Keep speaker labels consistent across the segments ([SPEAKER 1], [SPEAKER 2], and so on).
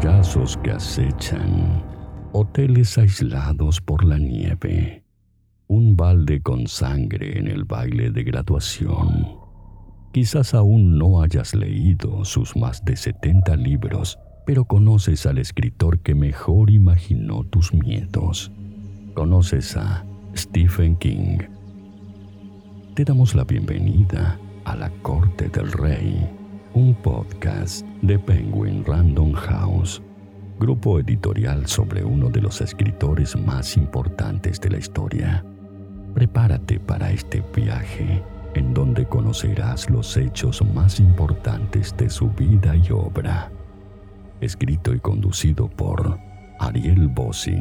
[SPEAKER 1] payasos que acechan, hoteles aislados por la nieve, un balde con sangre en el baile de graduación. Quizás aún no hayas leído sus más de 70 libros, pero conoces al escritor que mejor imaginó tus miedos. Conoces a Stephen King. Te damos la bienvenida a la Corte del Rey, un podcast de Penguin Random House, grupo editorial sobre uno de los escritores más importantes de la historia. Prepárate para este viaje en donde conocerás los hechos más importantes de su vida y obra. Escrito y conducido por Ariel Bossi.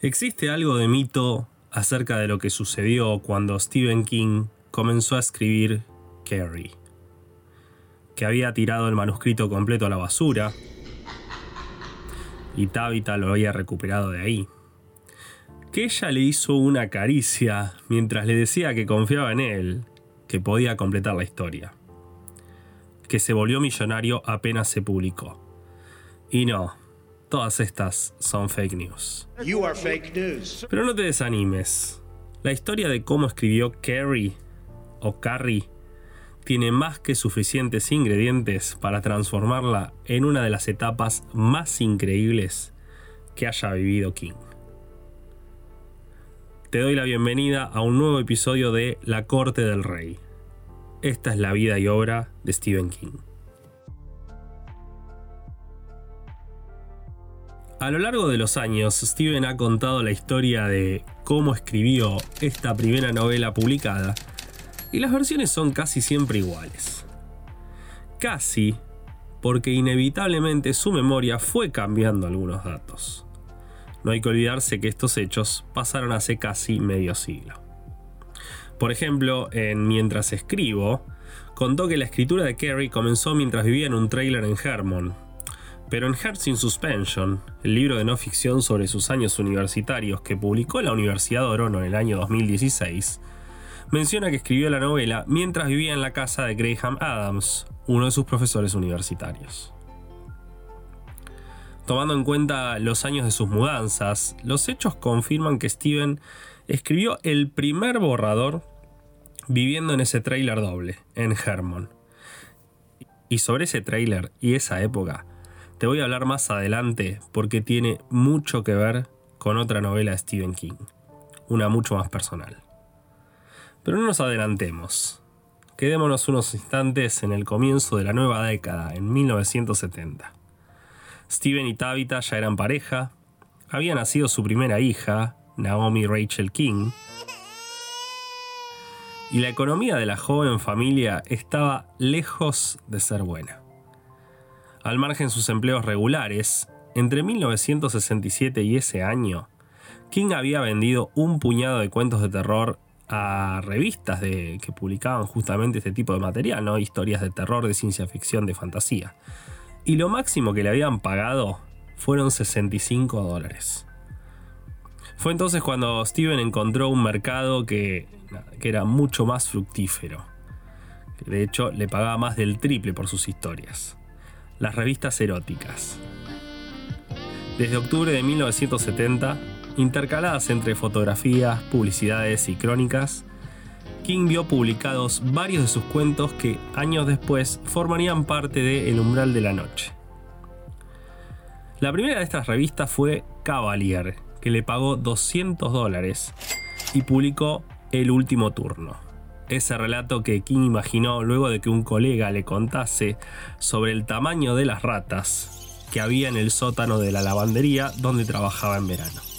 [SPEAKER 2] Existe algo de mito acerca de lo que sucedió cuando Stephen King comenzó a escribir Carrie, que había tirado el manuscrito completo a la basura y Tabitha lo había recuperado de ahí que ella le hizo una caricia mientras le decía que confiaba en él, que podía completar la historia. Que se volvió millonario apenas se publicó. Y no, todas estas son fake news. Pero no te desanimes. La historia de cómo escribió Carrie o Carrie tiene más que suficientes ingredientes para transformarla en una de las etapas más increíbles que haya vivido King te doy la bienvenida a un nuevo episodio de La Corte del Rey. Esta es la vida y obra de Stephen King. A lo largo de los años, Stephen ha contado la historia de cómo escribió esta primera novela publicada, y las versiones son casi siempre iguales. Casi, porque inevitablemente su memoria fue cambiando algunos datos. No hay que olvidarse que estos hechos pasaron hace casi medio siglo. Por ejemplo, en Mientras escribo, contó que la escritura de Carrie comenzó mientras vivía en un trailer en Hermon. Pero en Hearts in Suspension, el libro de no ficción sobre sus años universitarios que publicó la Universidad de Orono en el año 2016, menciona que escribió la novela mientras vivía en la casa de Graham Adams, uno de sus profesores universitarios. Tomando en cuenta los años de sus mudanzas, los hechos confirman que Steven escribió el primer borrador viviendo en ese trailer doble, en Hermon. Y sobre ese trailer y esa época, te voy a hablar más adelante porque tiene mucho que ver con otra novela de Stephen King, una mucho más personal. Pero no nos adelantemos. Quedémonos unos instantes en el comienzo de la nueva década, en 1970. Steven y Tabitha ya eran pareja, había nacido su primera hija, Naomi Rachel King, y la economía de la joven familia estaba lejos de ser buena. Al margen sus empleos regulares, entre 1967 y ese año, King había vendido un puñado de cuentos de terror a revistas de, que publicaban justamente este tipo de material, ¿no? historias de terror, de ciencia ficción, de fantasía y lo máximo que le habían pagado fueron 65 dólares. Fue entonces cuando Steven encontró un mercado que, que era mucho más fructífero. De hecho, le pagaba más del triple por sus historias. Las revistas eróticas. Desde octubre de 1970, intercaladas entre fotografías, publicidades y crónicas, King vio publicados varios de sus cuentos que años después formarían parte de El umbral de la noche. La primera de estas revistas fue Cavalier, que le pagó 200 dólares y publicó El último turno. Ese relato que King imaginó luego de que un colega le contase sobre el tamaño de las ratas que había en el sótano de la lavandería donde trabajaba en verano.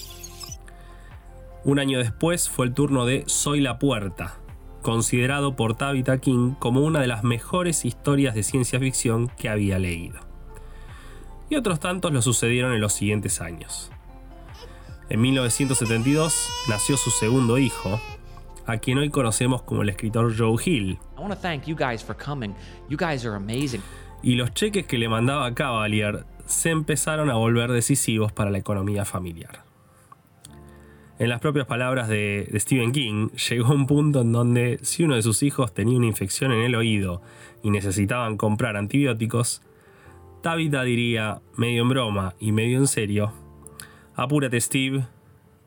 [SPEAKER 2] Un año después fue el turno de Soy la Puerta, considerado por Tabitha King como una de las mejores historias de ciencia ficción que había leído. Y otros tantos lo sucedieron en los siguientes años. En 1972 nació su segundo hijo, a quien hoy conocemos como el escritor Joe Hill. Y los cheques que le mandaba Cavalier se empezaron a volver decisivos para la economía familiar. En las propias palabras de, Stephen King, llegó un punto en donde si uno de sus hijos tenía una infección en el oído y necesitaban comprar antibióticos, Tabitha diría, medio en broma y medio en serio, apúrate Steve,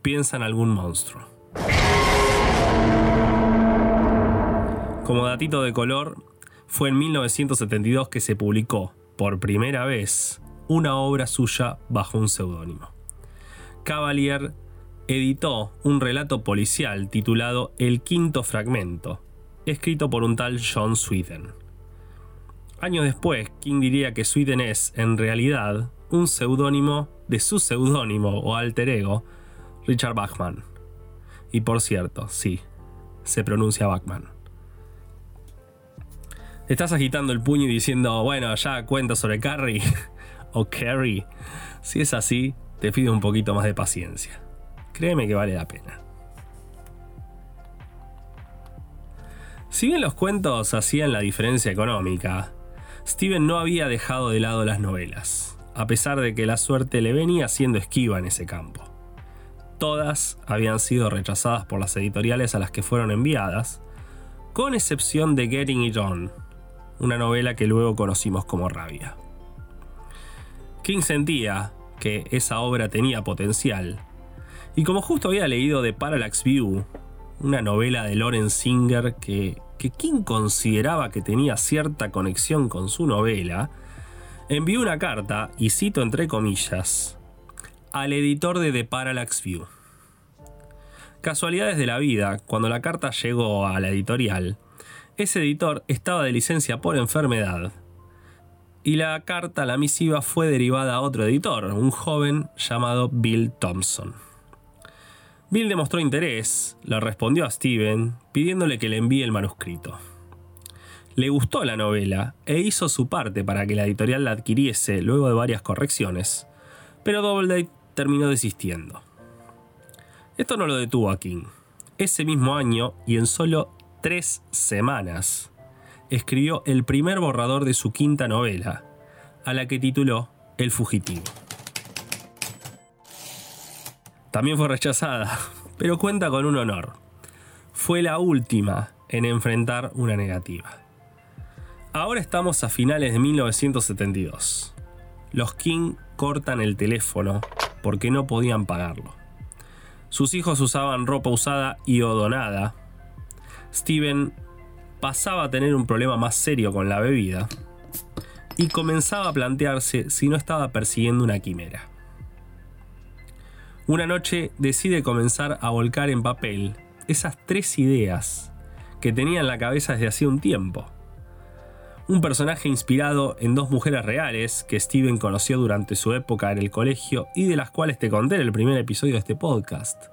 [SPEAKER 2] piensa en algún monstruo. Como datito de color, fue en 1972 que se publicó, por primera vez, una obra suya bajo un seudónimo. Cavalier editó un relato policial titulado El Quinto Fragmento, escrito por un tal John Sweden. Años después, King diría que Sweden es, en realidad, un seudónimo de su seudónimo o alter ego, Richard Bachman. Y por cierto, sí, se pronuncia Bachman. Estás agitando el puño y diciendo, bueno, ya cuento sobre Carrie o Carrie. Si es así, te pido un poquito más de paciencia. Créeme que vale la pena. Si bien los cuentos hacían la diferencia económica, Steven no había dejado de lado las novelas, a pesar de que la suerte le venía siendo esquiva en ese campo. Todas habían sido rechazadas por las editoriales a las que fueron enviadas, con excepción de Getting It On, una novela que luego conocimos como Rabia. King sentía que esa obra tenía potencial y como justo había leído The Parallax View, una novela de Loren Singer que, que King consideraba que tenía cierta conexión con su novela, envió una carta, y cito entre comillas, al editor de The Parallax View. Casualidades de la vida, cuando la carta llegó a la editorial, ese editor estaba de licencia por enfermedad y la carta, la misiva, fue derivada a otro editor, un joven llamado Bill Thompson. Bill demostró interés, le respondió a Steven pidiéndole que le envíe el manuscrito. Le gustó la novela e hizo su parte para que la editorial la adquiriese luego de varias correcciones, pero Doubleday terminó desistiendo. Esto no lo detuvo a King. Ese mismo año, y en solo tres semanas, escribió el primer borrador de su quinta novela, a la que tituló El fugitivo. También fue rechazada, pero cuenta con un honor. Fue la última en enfrentar una negativa. Ahora estamos a finales de 1972. Los King cortan el teléfono porque no podían pagarlo. Sus hijos usaban ropa usada y odonada. Steven pasaba a tener un problema más serio con la bebida y comenzaba a plantearse si no estaba persiguiendo una quimera. Una noche decide comenzar a volcar en papel esas tres ideas que tenía en la cabeza desde hacía un tiempo. Un personaje inspirado en dos mujeres reales que Steven conoció durante su época en el colegio y de las cuales te conté en el primer episodio de este podcast.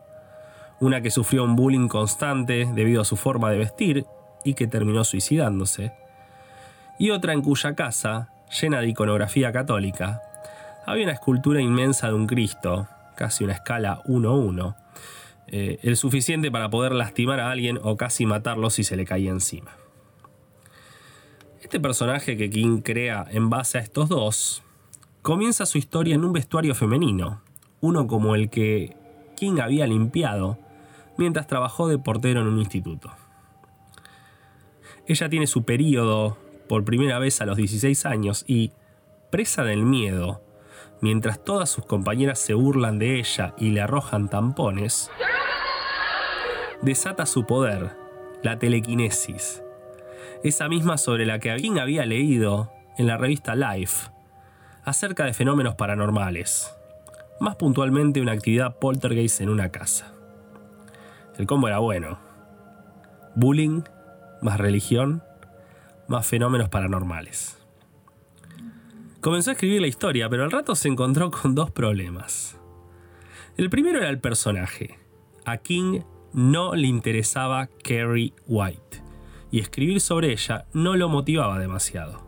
[SPEAKER 2] Una que sufrió un bullying constante debido a su forma de vestir y que terminó suicidándose. Y otra en cuya casa, llena de iconografía católica, había una escultura inmensa de un Cristo casi una escala 1-1, eh, el suficiente para poder lastimar a alguien o casi matarlo si se le caía encima. Este personaje que King crea en base a estos dos, comienza su historia en un vestuario femenino, uno como el que King había limpiado mientras trabajó de portero en un instituto. Ella tiene su periodo por primera vez a los 16 años y, presa del miedo, mientras todas sus compañeras se burlan de ella y le arrojan tampones, desata su poder, la telequinesis, esa misma sobre la que King había leído en la revista Life, acerca de fenómenos paranormales, más puntualmente una actividad poltergeist en una casa. El combo era bueno. Bullying, más religión, más fenómenos paranormales. Comenzó a escribir la historia, pero al rato se encontró con dos problemas. El primero era el personaje. A King no le interesaba Carrie White, y escribir sobre ella no lo motivaba demasiado.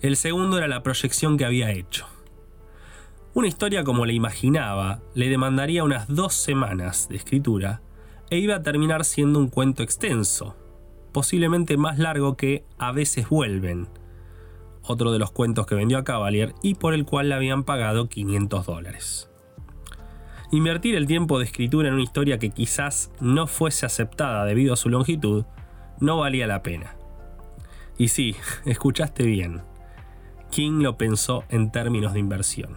[SPEAKER 2] El segundo era la proyección que había hecho. Una historia como la imaginaba le demandaría unas dos semanas de escritura e iba a terminar siendo un cuento extenso, posiblemente más largo que A veces vuelven, otro de los cuentos que vendió a Cavalier y por el cual le habían pagado 500 dólares. Invertir el tiempo de escritura en una historia que quizás no fuese aceptada debido a su longitud no valía la pena. Y sí, escuchaste bien. King lo pensó en términos de inversión.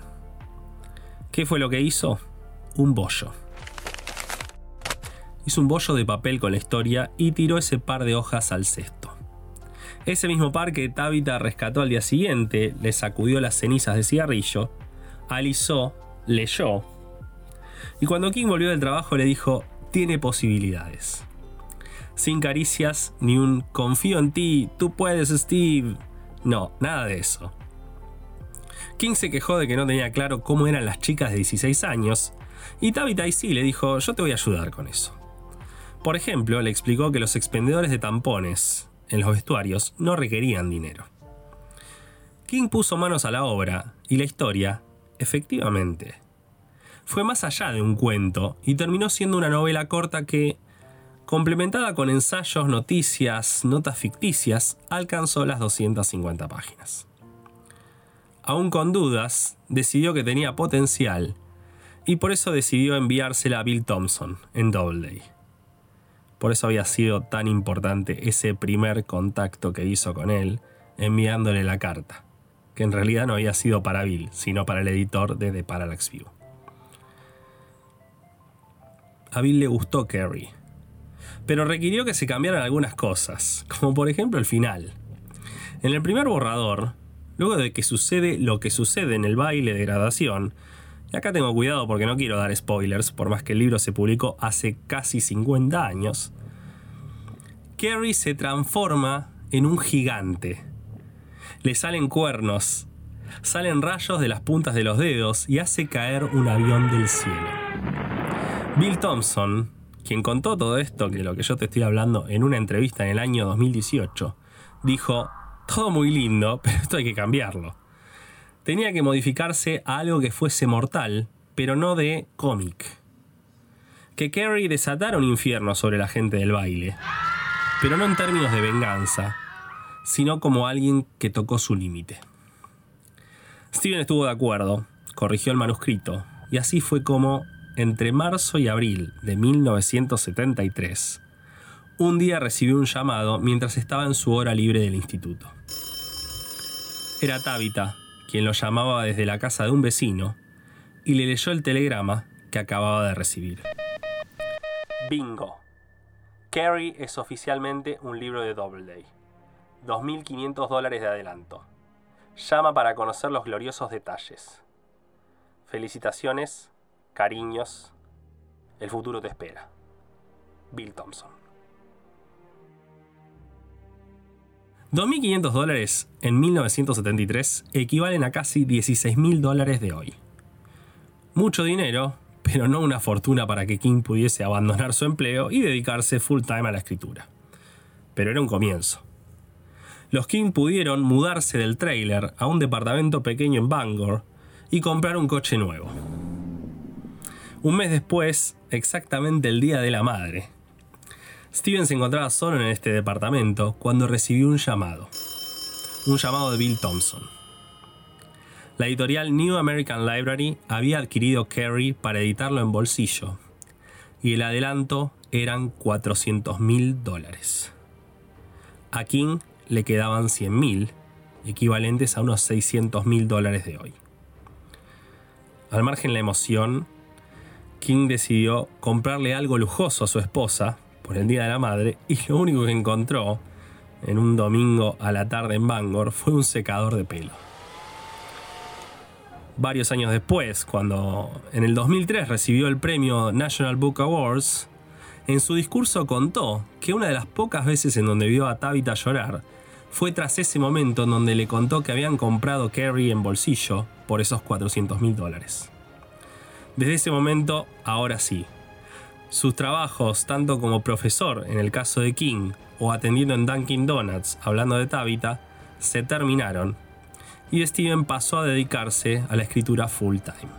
[SPEAKER 2] ¿Qué fue lo que hizo? Un bollo. Hizo un bollo de papel con la historia y tiró ese par de hojas al cesto. Ese mismo par que Tabitha rescató al día siguiente, le sacudió las cenizas de cigarrillo, alisó, leyó, y cuando King volvió del trabajo le dijo, tiene posibilidades. Sin caricias ni un confío en ti, tú puedes Steve. No, nada de eso. King se quejó de que no tenía claro cómo eran las chicas de 16 años, y Tabitha sí le dijo, yo te voy a ayudar con eso. Por ejemplo, le explicó que los expendedores de tampones en los vestuarios no requerían dinero. King puso manos a la obra, y la historia, efectivamente, fue más allá de un cuento y terminó siendo una novela corta que, complementada con ensayos, noticias, notas ficticias, alcanzó las 250 páginas aún con dudas, decidió que tenía potencial y por eso decidió enviársela a Bill Thompson en Doubleday. Por eso había sido tan importante ese primer contacto que hizo con él, enviándole la carta, que en realidad no había sido para Bill, sino para el editor de The Parallax View. A Bill le gustó Carrie, pero requirió que se cambiaran algunas cosas, como por ejemplo el final. En el primer borrador, luego de que sucede lo que sucede en el baile de graduación, y acá tengo cuidado porque no quiero dar spoilers, por más que el libro se publicó hace casi 50 años, Carrie se transforma en un gigante. Le salen cuernos, salen rayos de las puntas de los dedos y hace caer un avión del cielo. Bill Thompson, quien contó todo esto, que lo que yo te estoy hablando, en una entrevista en el año 2018, dijo, todo muy lindo, pero esto hay que cambiarlo. Tenía que modificarse a algo que fuese mortal, pero no de cómic. Que Carrie desatara un infierno sobre la gente del baile, pero no en términos de venganza, sino como alguien que tocó su límite. Steven estuvo de acuerdo, corrigió el manuscrito, y así fue como, entre marzo y abril de 1973, un día recibió un llamado mientras estaba en su hora libre del instituto. Era Tabitha, quien lo llamaba desde la casa de un vecino, y le leyó el telegrama que acababa de recibir. Bingo. Carrie es oficialmente un libro de Doubleday. 2.500 dólares de adelanto. Llama para conocer los gloriosos detalles. Felicitaciones, cariños. El futuro te espera. Bill Thompson. 2.500 dólares en 1973 equivalen a casi 16.000 dólares de hoy. Mucho dinero, pero no una fortuna para que King pudiese abandonar su empleo y dedicarse full time a la escritura. Pero era un comienzo. Los King pudieron mudarse del trailer a un departamento pequeño en Bangor y comprar un coche nuevo. Un mes después, exactamente el Día de la Madre, Steven se encontraba solo en este departamento cuando recibió un llamado. Un llamado de Bill Thompson. La editorial New American Library había adquirido Carrie para editarlo en bolsillo, y el adelanto eran 400 mil dólares. A King le quedaban 100 mil, equivalentes a unos 600 mil dólares de hoy. Al margen de la emoción, King decidió comprarle algo lujoso a su esposa por el Día de la Madre y lo único que encontró en un domingo a la tarde en Bangor fue un secador de pelo. Varios años después, cuando en el 2003 recibió el premio National Book Awards, en su discurso contó que una de las pocas veces en donde vio a Tabitha llorar fue tras ese momento en donde le contó que habían comprado Carrie en bolsillo por esos 400 mil dólares. Desde ese momento, ahora sí, sus trabajos, tanto como profesor en el caso de King o atendiendo en Dunkin' Donuts hablando de Tabitha, se terminaron y Steven pasó a dedicarse a la escritura full time.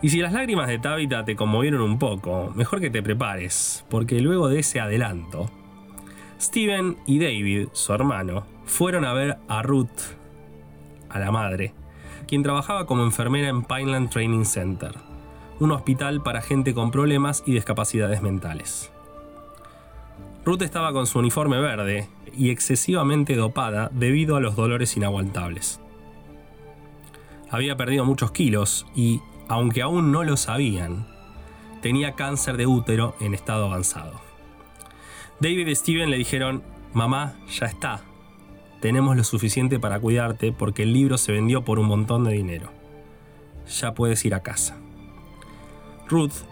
[SPEAKER 2] Y si las lágrimas de Tabitha te conmovieron un poco, mejor que te prepares, porque luego de ese adelanto, Steven y David, su hermano, fueron a ver a Ruth, a la madre, quien trabajaba como enfermera en Pineland Training Center un hospital para gente con problemas y discapacidades mentales. Ruth estaba con su uniforme verde y excesivamente dopada debido a los dolores inaguantables. Había perdido muchos kilos y, aunque aún no lo sabían, tenía cáncer de útero en estado avanzado. David y Steven le dijeron, mamá, ya está, tenemos lo suficiente para cuidarte porque el libro se vendió por un montón de dinero. Ya puedes ir a casa. Ruth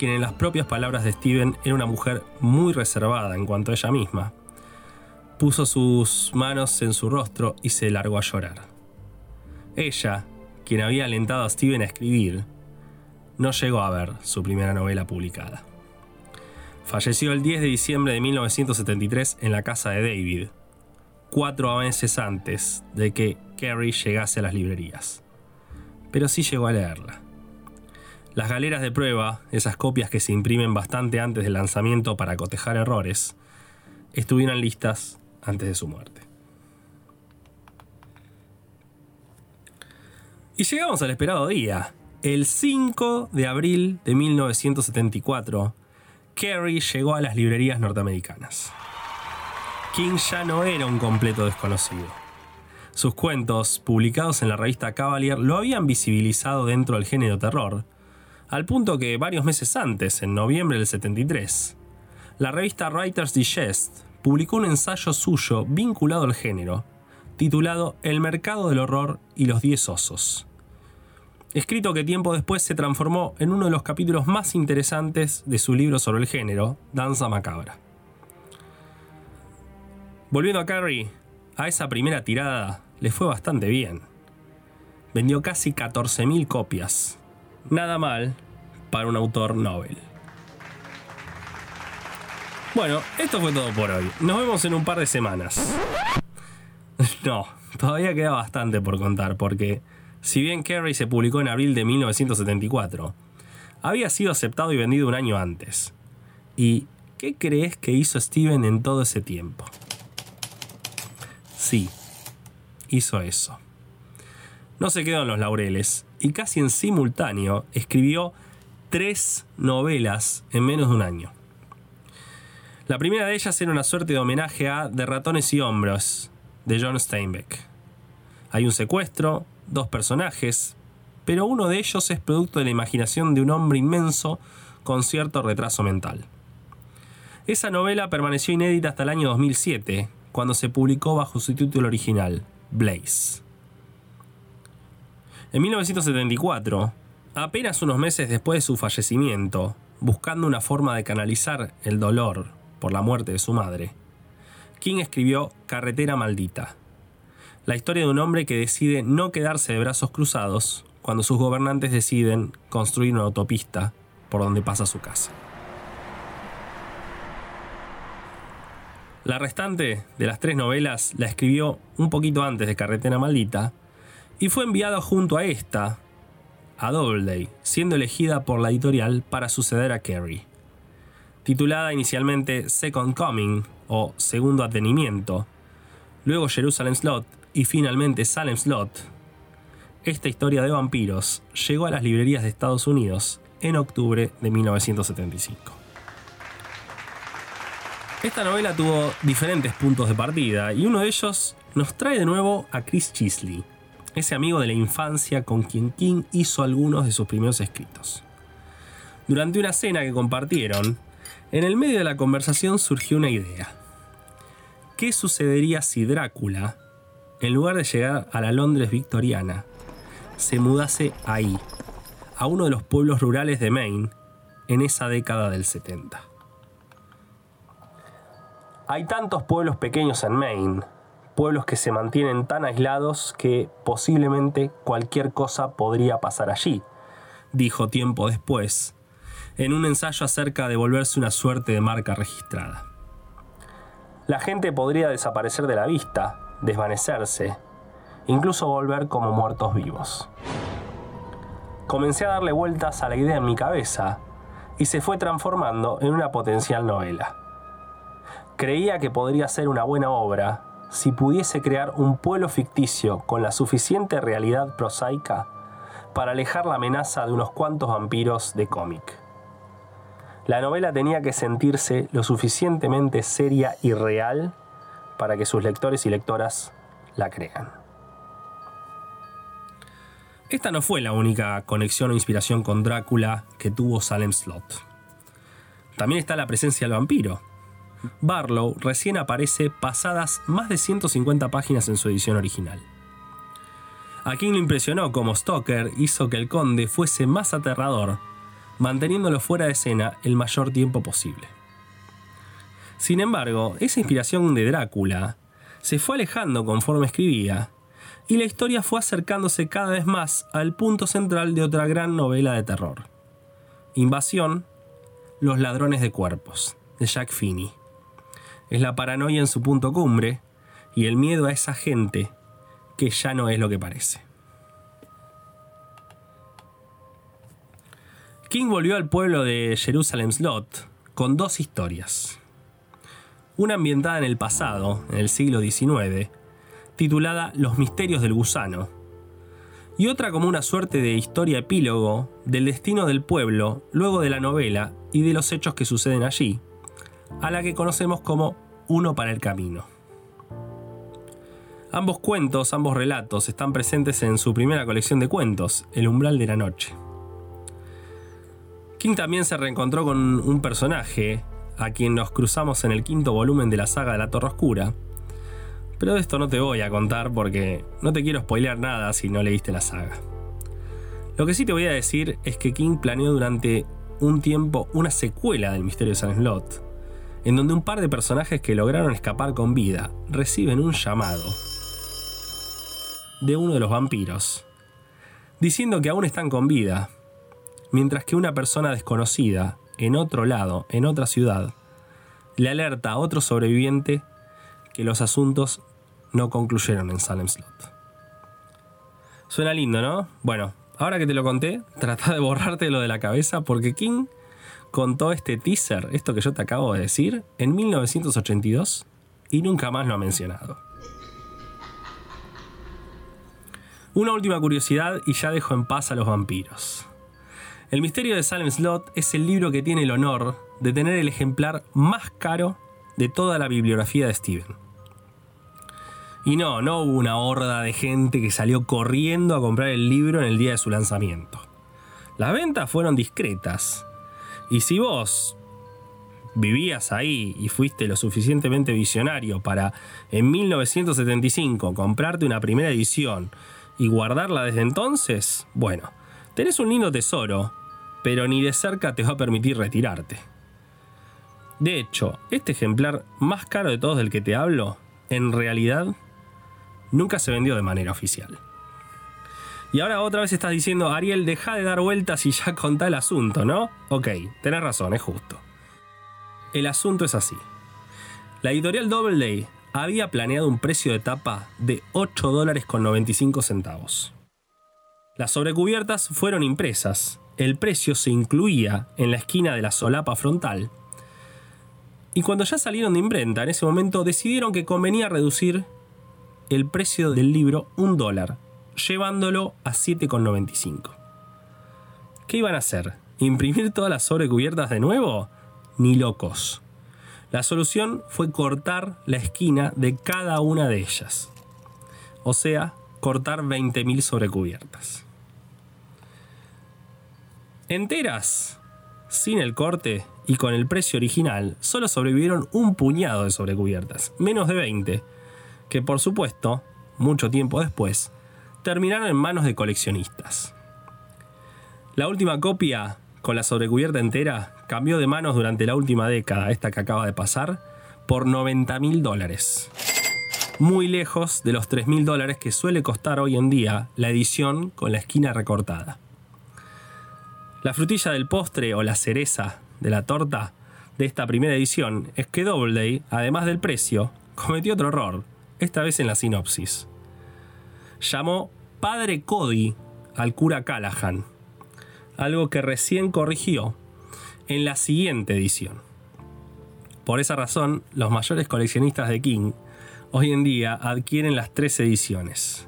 [SPEAKER 2] quien en las propias palabras de Steven era una mujer muy reservada en cuanto a ella misma, puso sus manos en su rostro y se largó a llorar. Ella, quien había alentado a Steven a escribir, no llegó a ver su primera novela publicada. Falleció el 10 de diciembre de 1973 en la casa de David, cuatro meses antes de que Carrie llegase a las librerías. Pero sí llegó a leerla. Las galeras de prueba, esas copias que se imprimen bastante antes del lanzamiento para cotejar errores, estuvieron listas antes de su muerte. Y llegamos al esperado día. El 5 de abril de 1974, Carrie llegó a las librerías norteamericanas. King ya no era un completo desconocido. Sus cuentos, publicados en la revista Cavalier, lo habían visibilizado dentro del género terror, al punto que varios meses antes, en noviembre del 73, la revista Writers Digest publicó un ensayo suyo vinculado al género, titulado El mercado del horror y los diez osos. Escrito que tiempo después se transformó en uno de los capítulos más interesantes de su libro sobre el género, Danza Macabra. Volviendo a Carrie, a esa primera tirada le fue bastante bien. Vendió casi 14.000 copias, Nada mal para un autor novel. Bueno, esto fue todo por hoy. Nos vemos en un par de semanas. No, todavía queda bastante por contar, porque si bien Carrie se publicó en abril de 1974, había sido aceptado y vendido un año antes. ¿Y qué crees que hizo Steven en todo ese tiempo? Sí, hizo eso. No se quedó en los laureles y casi en simultáneo escribió tres novelas en menos de un año. La primera de ellas era una suerte de homenaje a De ratones y hombros de John Steinbeck. Hay un secuestro, dos personajes, pero uno de ellos es producto de la imaginación de un hombre inmenso con cierto retraso mental. Esa novela permaneció inédita hasta el año 2007, cuando se publicó bajo su título original, Blaze. En 1974, apenas unos meses después de su fallecimiento, buscando una forma de canalizar el dolor por la muerte de su madre, King escribió Carretera Maldita, la historia de un hombre que decide no quedarse de brazos cruzados cuando sus gobernantes deciden construir una autopista por donde pasa su casa. La restante de las tres novelas la escribió un poquito antes de Carretera Maldita y fue enviada junto a esta, a Doubleday, siendo elegida por la editorial para suceder a Carrie. Titulada inicialmente Second Coming o Segundo Atenimiento, luego Jerusalem Slot y finalmente Salem Slot, esta historia de vampiros llegó a las librerías de Estados Unidos en octubre de 1975. Esta novela tuvo diferentes puntos de partida y uno de ellos nos trae de nuevo a Chris Chisley, ese amigo de la infancia con quien King hizo algunos de sus primeros escritos. Durante una cena que compartieron, en el medio de la conversación surgió una idea. ¿Qué sucedería si Drácula, en lugar de llegar a la Londres victoriana, se mudase ahí, a uno de los pueblos rurales de Maine, en esa década del 70? Hay tantos pueblos pequeños en Maine pueblos que se mantienen tan aislados que posiblemente cualquier cosa podría pasar allí, dijo tiempo después, en un ensayo acerca de volverse una suerte de marca registrada. La gente podría desaparecer de la vista, desvanecerse, incluso volver como muertos vivos. Comencé a darle vueltas a la idea en mi cabeza y se fue transformando en una potencial novela. Creía que podría ser una buena obra si pudiese crear un pueblo ficticio con la suficiente realidad prosaica para alejar la amenaza de unos cuantos vampiros de cómic. La novela tenía que sentirse lo suficientemente seria y real para que sus lectores y lectoras la crean. Esta no fue la única conexión o inspiración con Drácula que tuvo Salem Slot. También está la presencia del vampiro. Barlow recién aparece pasadas más de 150 páginas en su edición original. A quien lo impresionó como Stoker hizo que el conde fuese más aterrador, manteniéndolo fuera de escena el mayor tiempo posible. Sin embargo, esa inspiración de Drácula se fue alejando conforme escribía y la historia fue acercándose cada vez más al punto central de otra gran novela de terror. Invasión, Los ladrones de cuerpos, de Jack Finney. Es la paranoia en su punto cumbre y el miedo a esa gente que ya no es lo que parece. King volvió al pueblo de Jerusalem Slot con dos historias. Una ambientada en el pasado, en el siglo XIX, titulada Los misterios del gusano, y otra como una suerte de historia epílogo del destino del pueblo luego de la novela y de los hechos que suceden allí, a la que conocemos como Uno para el Camino. Ambos cuentos, ambos relatos están presentes en su primera colección de cuentos, El umbral de la noche. King también se reencontró con un personaje a quien nos cruzamos en el quinto volumen de la saga de la Torre Oscura, pero de esto no te voy a contar porque no te quiero spoilear nada si no leíste la saga. Lo que sí te voy a decir es que King planeó durante un tiempo una secuela del Misterio de San Slot, en donde un par de personajes que lograron escapar con vida reciben un llamado de uno de los vampiros, diciendo que aún están con vida, mientras que una persona desconocida, en otro lado, en otra ciudad, le alerta a otro sobreviviente que los asuntos no concluyeron en Salem Slot. Suena lindo, ¿no? Bueno, ahora que te lo conté, trata de borrarte lo de la cabeza porque King contó este teaser, esto que yo te acabo de decir, en 1982 y nunca más lo ha mencionado. Una última curiosidad y ya dejo en paz a los vampiros. El misterio de Salem Slot es el libro que tiene el honor de tener el ejemplar más caro de toda la bibliografía de Steven. Y no, no hubo una horda de gente que salió corriendo a comprar el libro en el día de su lanzamiento. Las ventas fueron discretas. Y si vos vivías ahí y fuiste lo suficientemente visionario para en 1975 comprarte una primera edición y guardarla desde entonces, bueno, tenés un lindo tesoro, pero ni de cerca te va a permitir retirarte. De hecho, este ejemplar más caro de todos del que te hablo, en realidad nunca se vendió de manera oficial. Y ahora otra vez estás diciendo, Ariel, deja de dar vueltas y ya contá el asunto, ¿no? Ok, tenés razón, es justo. El asunto es así. La editorial Doubleday había planeado un precio de tapa de 8 dólares con 95 centavos. Las sobrecubiertas fueron impresas, el precio se incluía en la esquina de la solapa frontal, y cuando ya salieron de imprenta, en ese momento decidieron que convenía reducir el precio del libro un dólar, llevándolo a 7,95. ¿Qué iban a hacer? ¿Imprimir todas las sobrecubiertas de nuevo? Ni locos. La solución fue cortar la esquina de cada una de ellas. O sea, cortar 20.000 sobrecubiertas. Enteras, sin el corte y con el precio original, solo sobrevivieron un puñado de sobrecubiertas, menos de 20, que por supuesto, mucho tiempo después, terminaron en manos de coleccionistas. La última copia, con la sobrecubierta entera, cambió de manos durante la última década, esta que acaba de pasar, por 90 mil dólares. Muy lejos de los 3 mil dólares que suele costar hoy en día la edición con la esquina recortada. La frutilla del postre o la cereza de la torta de esta primera edición es que Doubleday, además del precio, cometió otro error esta vez en la sinopsis. Llamó Padre Cody al cura Callahan, algo que recién corrigió en la siguiente edición. Por esa razón, los mayores coleccionistas de King hoy en día adquieren las tres ediciones.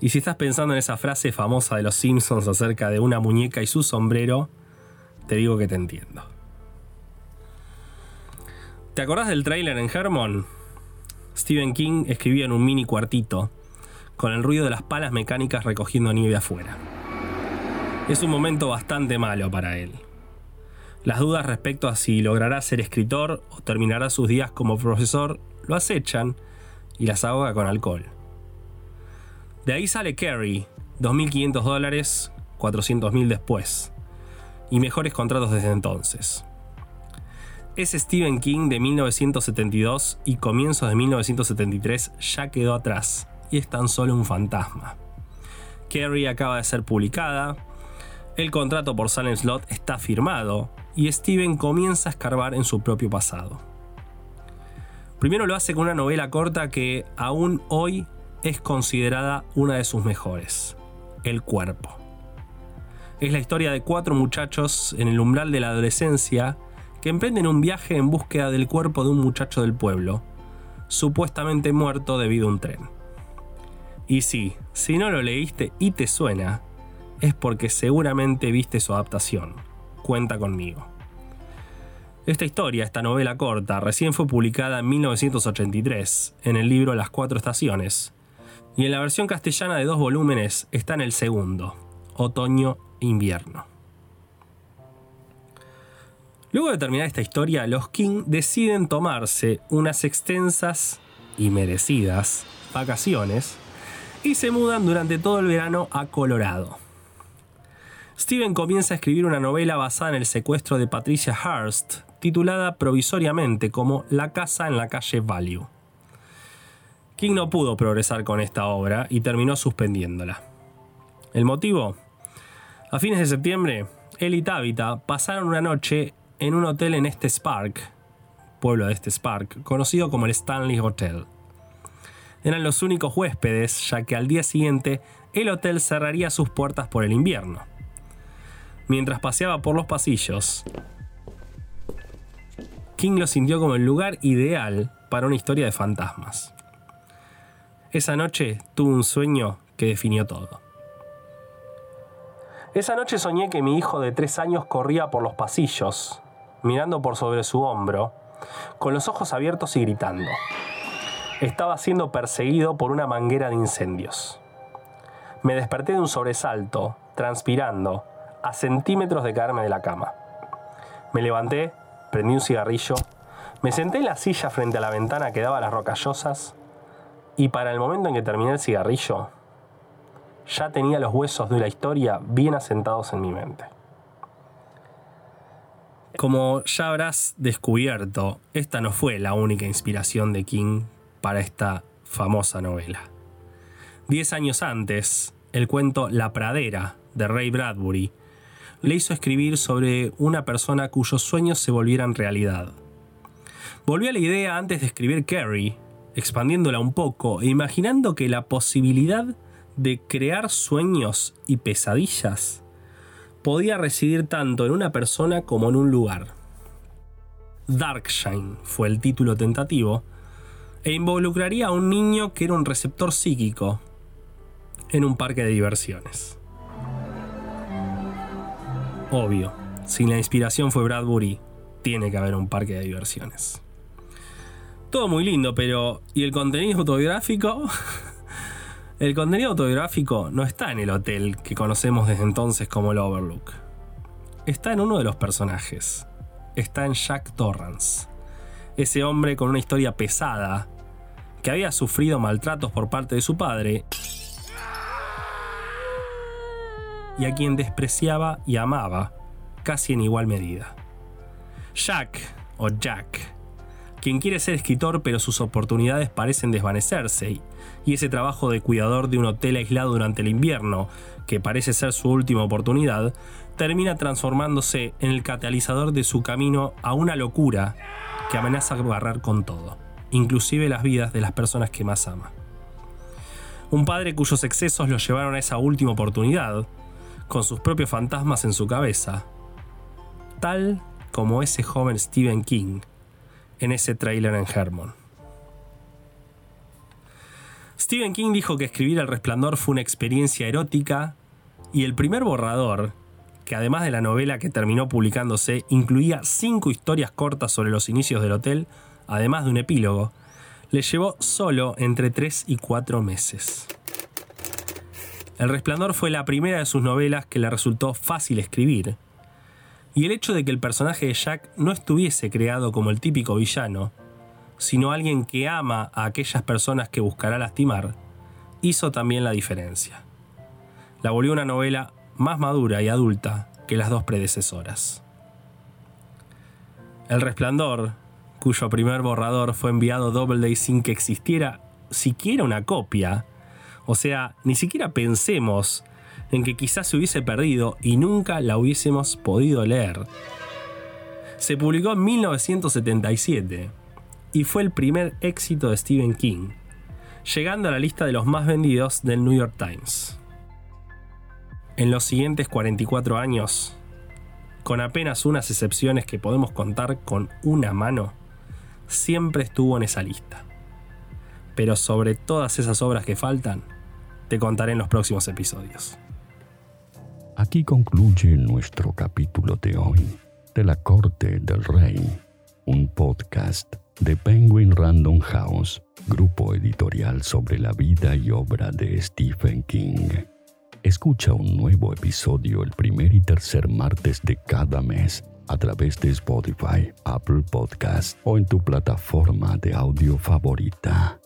[SPEAKER 2] Y si estás pensando en esa frase famosa de los Simpsons acerca de una muñeca y su sombrero, te digo que te entiendo. ¿Te acordás del tráiler en Hermon? Stephen King escribía en un mini cuartito, con el ruido de las palas mecánicas recogiendo nieve afuera. Es un momento bastante malo para él. Las dudas respecto a si logrará ser escritor o terminará sus días como profesor lo acechan y las ahoga con alcohol. De ahí sale Carrie, 2.500 dólares, 400.000 después, y mejores contratos desde entonces. Ese Stephen King de 1972 y comienzos de 1973 ya quedó atrás y es tan solo un fantasma. Carrie acaba de ser publicada, el contrato por Silent Slot está firmado y Steven comienza a escarbar en su propio pasado. Primero lo hace con una novela corta que aún hoy es considerada una de sus mejores, El cuerpo. Es la historia de cuatro muchachos en el umbral de la adolescencia que emprenden un viaje en búsqueda del cuerpo de un muchacho del pueblo, supuestamente muerto debido a un tren. Y sí, si no lo leíste y te suena, es porque seguramente viste su adaptación. Cuenta conmigo. Esta historia, esta novela corta, recién fue publicada en 1983 en el libro Las Cuatro Estaciones, y en la versión castellana de dos volúmenes está en el segundo, Otoño-Invierno. Luego de terminar esta historia, los King deciden tomarse unas extensas y merecidas vacaciones y se mudan durante todo el verano a Colorado. Steven comienza a escribir una novela basada en el secuestro de Patricia Hearst, titulada provisoriamente como La casa en la calle Value. King no pudo progresar con esta obra y terminó suspendiéndola. ¿El motivo? A fines de septiembre, él y Tabitha pasaron una noche en un hotel en Estes Park, pueblo de Estes Park, conocido como el Stanley Hotel. Eran los únicos huéspedes, ya que al día siguiente el hotel cerraría sus puertas por el invierno. Mientras paseaba por los pasillos, King lo sintió como el lugar ideal para una historia de fantasmas. Esa noche tuve un sueño que definió todo. Esa noche soñé que mi hijo de tres años corría por los pasillos, mirando por sobre su hombro, con los ojos abiertos y gritando. Estaba siendo perseguido por una manguera de incendios. Me desperté de un sobresalto, transpirando, a centímetros de caerme de la cama. Me levanté, prendí un cigarrillo, me senté en la silla frente a la ventana que daba a las rocallosas y para el momento en que terminé el cigarrillo, ya tenía los huesos de la historia bien asentados en mi mente. Como ya habrás descubierto, esta no fue la única inspiración de King para esta famosa novela. Diez años antes, el cuento La pradera de Ray Bradbury le hizo escribir sobre una persona cuyos sueños se volvieran realidad. Volvió a la idea antes de escribir Carrie, expandiéndola un poco e imaginando que la posibilidad de crear sueños y pesadillas podía residir tanto en una persona como en un lugar. Darkshine fue el título tentativo e involucraría a un niño que era un receptor psíquico en un parque de diversiones. Obvio, si la inspiración fue Bradbury, tiene que haber un parque de diversiones. Todo muy lindo, pero ¿y el contenido autobiográfico? el contenido autobiográfico no está en el hotel que conocemos desde entonces como el Overlook. Está en uno de los personajes. Está en Jack Torrance. Ese hombre con una historia pesada, que había sufrido maltratos por parte de su padre y a quien despreciaba y amaba casi en igual medida. Jack, o Jack, quien quiere ser escritor pero sus oportunidades parecen desvanecerse y ese trabajo de cuidador de un hotel aislado durante el invierno, que parece ser su última oportunidad, termina transformándose en el catalizador de su camino a una locura que amenaza agarrar con todo, inclusive las vidas de las personas que más ama. Un padre cuyos excesos lo llevaron a esa última oportunidad, con sus propios fantasmas en su cabeza, tal como ese joven Stephen King, en ese tráiler en Hermon. Stephen King dijo que escribir El Resplandor fue una experiencia erótica y el primer borrador, que además de la novela que terminó publicándose, incluía cinco historias cortas sobre los inicios del hotel, además de un epílogo, le llevó solo entre tres y cuatro meses. El Resplandor fue la primera de sus novelas que le resultó fácil escribir, y el hecho de que el personaje de Jack no estuviese creado como el típico villano, sino alguien que ama a aquellas personas que buscará lastimar, hizo también la diferencia. La volvió una novela más madura y adulta que las dos predecesoras. El Resplandor, cuyo primer borrador fue enviado Doubleday sin que existiera siquiera una copia, o sea, ni siquiera pensemos en que quizás se hubiese perdido y nunca la hubiésemos podido leer. Se publicó en 1977 y fue el primer éxito de Stephen King, llegando a la lista de los más vendidos del New York Times. En los siguientes 44 años, con apenas unas excepciones que podemos contar con una mano, siempre estuvo en esa lista. Pero sobre todas esas obras que faltan, te contaré en los próximos episodios.
[SPEAKER 1] Aquí concluye nuestro capítulo de hoy de la Corte del Rey, un podcast de Penguin Random House, grupo editorial sobre la vida y obra de Stephen King. Escucha un nuevo episodio el primer y tercer martes de cada mes a través de Spotify, Apple Podcast o en tu plataforma de audio favorita.